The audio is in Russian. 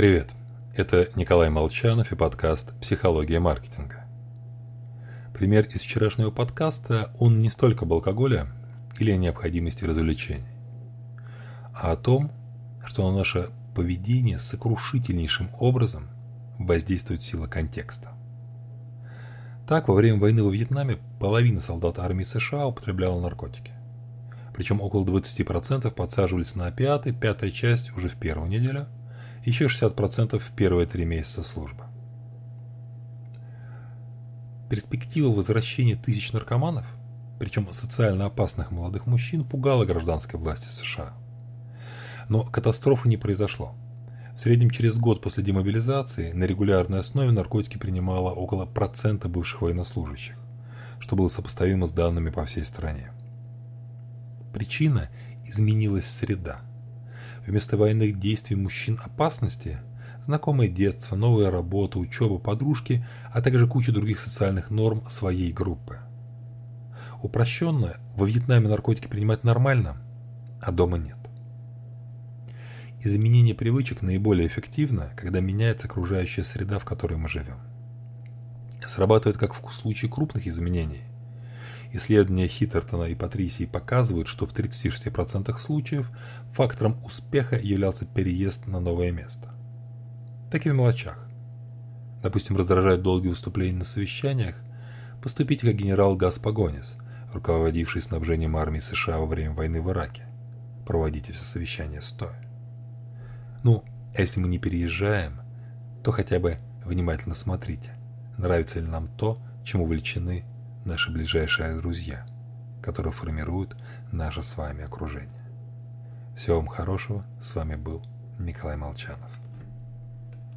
Привет, это Николай Молчанов и подкаст «Психология маркетинга». Пример из вчерашнего подкаста, он не столько об алкоголе или о необходимости развлечений, а о том, что на наше поведение сокрушительнейшим образом воздействует сила контекста. Так, во время войны во Вьетнаме половина солдат армии США употребляла наркотики. Причем около 20% подсаживались на опиаты, пятая часть уже в первую неделю – еще 60% в первые три месяца службы. Перспектива возвращения тысяч наркоманов, причем социально опасных молодых мужчин, пугала гражданской власти США. Но катастрофы не произошло. В среднем через год после демобилизации на регулярной основе наркотики принимало около процента бывших военнослужащих, что было сопоставимо с данными по всей стране. Причина – изменилась среда – Вместо военных действий мужчин опасности – знакомое детство, новая работа, учеба, подружки, а также куча других социальных норм своей группы. Упрощенно, во Вьетнаме наркотики принимать нормально, а дома нет. Изменение привычек наиболее эффективно, когда меняется окружающая среда, в которой мы живем. Срабатывает как в случае крупных изменений, Исследования Хиттертона и Патрисии показывают, что в 36% случаев фактором успеха являлся переезд на новое место. Так и в мелочах. Допустим, раздражают долгие выступления на совещаниях, поступите как генерал Гас Погонис, руководивший снабжением армии США во время войны в Ираке. Проводите все совещания стоя. Ну, а если мы не переезжаем, то хотя бы внимательно смотрите, нравится ли нам то, чем увлечены наши ближайшие друзья, которые формируют наше с вами окружение. Всего вам хорошего. С вами был Николай Молчанов.